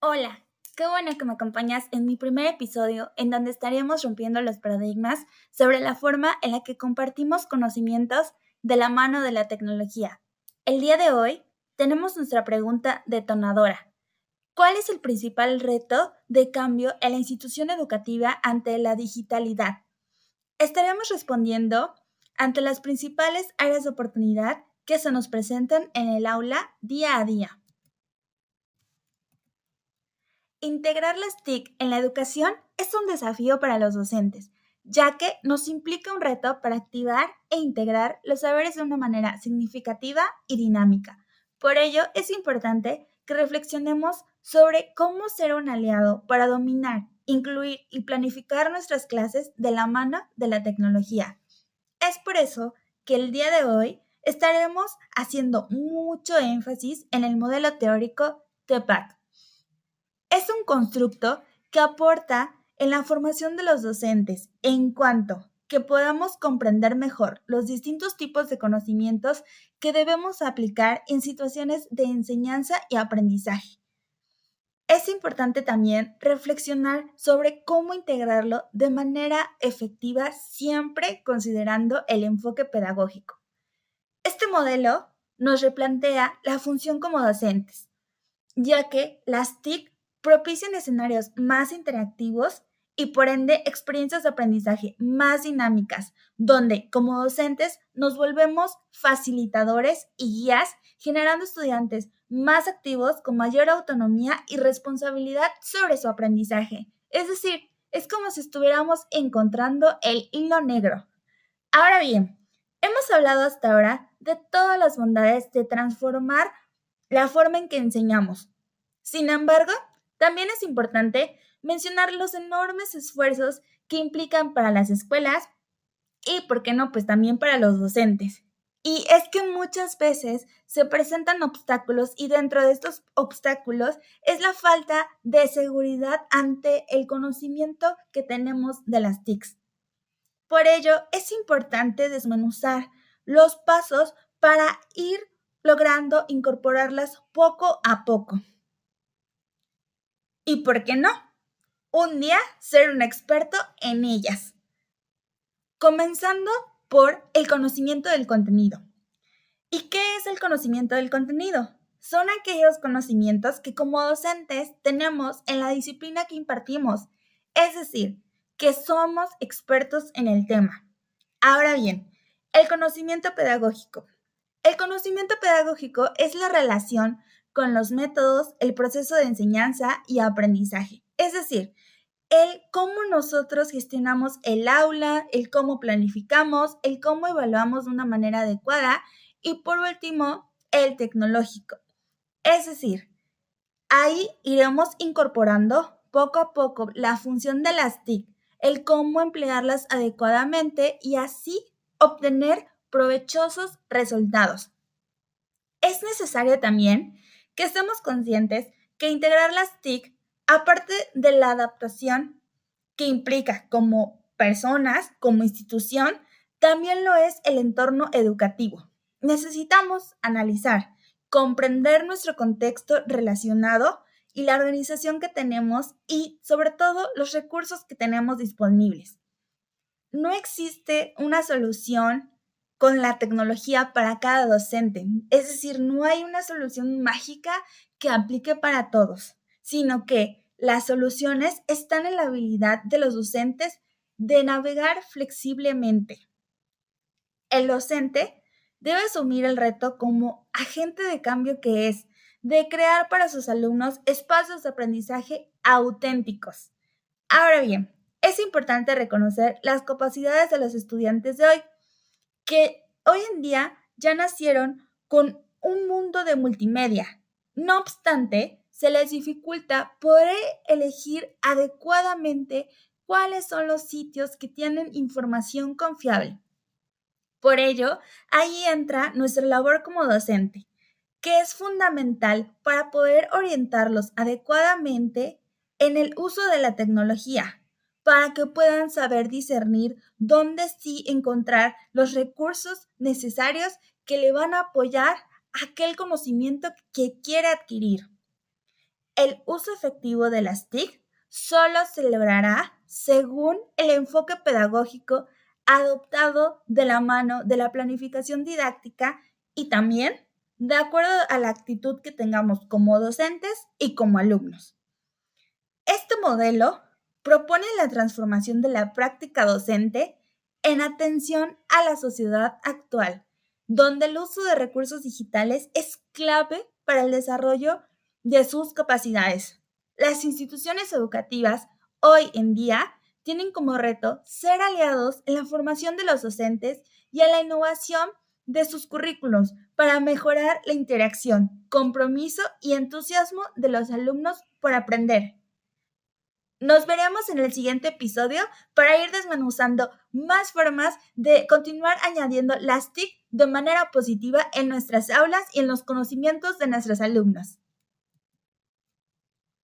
Hola, qué bueno que me acompañas en mi primer episodio en donde estaremos rompiendo los paradigmas sobre la forma en la que compartimos conocimientos de la mano de la tecnología. El día de hoy tenemos nuestra pregunta detonadora. ¿Cuál es el principal reto de cambio en la institución educativa ante la digitalidad? Estaremos respondiendo ante las principales áreas de oportunidad que se nos presentan en el aula día a día. Integrar las TIC en la educación es un desafío para los docentes, ya que nos implica un reto para activar e integrar los saberes de una manera significativa y dinámica. Por ello, es importante que reflexionemos sobre cómo ser un aliado para dominar, incluir y planificar nuestras clases de la mano de la tecnología. Es por eso que el día de hoy estaremos haciendo mucho énfasis en el modelo teórico TEPAC, es un constructo que aporta en la formación de los docentes en cuanto que podamos comprender mejor los distintos tipos de conocimientos que debemos aplicar en situaciones de enseñanza y aprendizaje. Es importante también reflexionar sobre cómo integrarlo de manera efectiva siempre considerando el enfoque pedagógico. Este modelo nos replantea la función como docentes, ya que las TIC propician escenarios más interactivos y por ende experiencias de aprendizaje más dinámicas, donde como docentes nos volvemos facilitadores y guías, generando estudiantes más activos con mayor autonomía y responsabilidad sobre su aprendizaje. Es decir, es como si estuviéramos encontrando el hilo negro. Ahora bien, hemos hablado hasta ahora de todas las bondades de transformar la forma en que enseñamos. Sin embargo, también es importante mencionar los enormes esfuerzos que implican para las escuelas y, ¿por qué no?, pues también para los docentes. Y es que muchas veces se presentan obstáculos y dentro de estos obstáculos es la falta de seguridad ante el conocimiento que tenemos de las TICs. Por ello, es importante desmenuzar los pasos para ir logrando incorporarlas poco a poco. Y por qué no, un día ser un experto en ellas. Comenzando por el conocimiento del contenido. ¿Y qué es el conocimiento del contenido? Son aquellos conocimientos que como docentes tenemos en la disciplina que impartimos, es decir, que somos expertos en el tema. Ahora bien, el conocimiento pedagógico. El conocimiento pedagógico es la relación con los métodos, el proceso de enseñanza y aprendizaje. Es decir, el cómo nosotros gestionamos el aula, el cómo planificamos, el cómo evaluamos de una manera adecuada y por último, el tecnológico. Es decir, ahí iremos incorporando poco a poco la función de las TIC, el cómo emplearlas adecuadamente y así obtener provechosos resultados. Es necesario también que estemos conscientes que integrar las TIC, aparte de la adaptación que implica como personas, como institución, también lo es el entorno educativo. Necesitamos analizar, comprender nuestro contexto relacionado y la organización que tenemos y sobre todo los recursos que tenemos disponibles. No existe una solución con la tecnología para cada docente. Es decir, no hay una solución mágica que aplique para todos, sino que las soluciones están en la habilidad de los docentes de navegar flexiblemente. El docente debe asumir el reto como agente de cambio que es, de crear para sus alumnos espacios de aprendizaje auténticos. Ahora bien, es importante reconocer las capacidades de los estudiantes de hoy que hoy en día ya nacieron con un mundo de multimedia. No obstante, se les dificulta poder elegir adecuadamente cuáles son los sitios que tienen información confiable. Por ello, ahí entra nuestra labor como docente, que es fundamental para poder orientarlos adecuadamente en el uso de la tecnología, para que puedan saber discernir dónde sí encontrar los recursos necesarios que le van a apoyar aquel conocimiento que quiere adquirir. el uso efectivo de las TIC solo se logrará según el enfoque pedagógico adoptado de la mano de la planificación didáctica y también de acuerdo a la actitud que tengamos como docentes y como alumnos. Este modelo propone la transformación de la práctica docente en atención a la sociedad actual, donde el uso de recursos digitales es clave para el desarrollo de sus capacidades. Las instituciones educativas hoy en día tienen como reto ser aliados en la formación de los docentes y en la innovación de sus currículos para mejorar la interacción, compromiso y entusiasmo de los alumnos por aprender. Nos veremos en el siguiente episodio para ir desmenuzando más formas de continuar añadiendo las TIC de manera positiva en nuestras aulas y en los conocimientos de nuestros alumnos.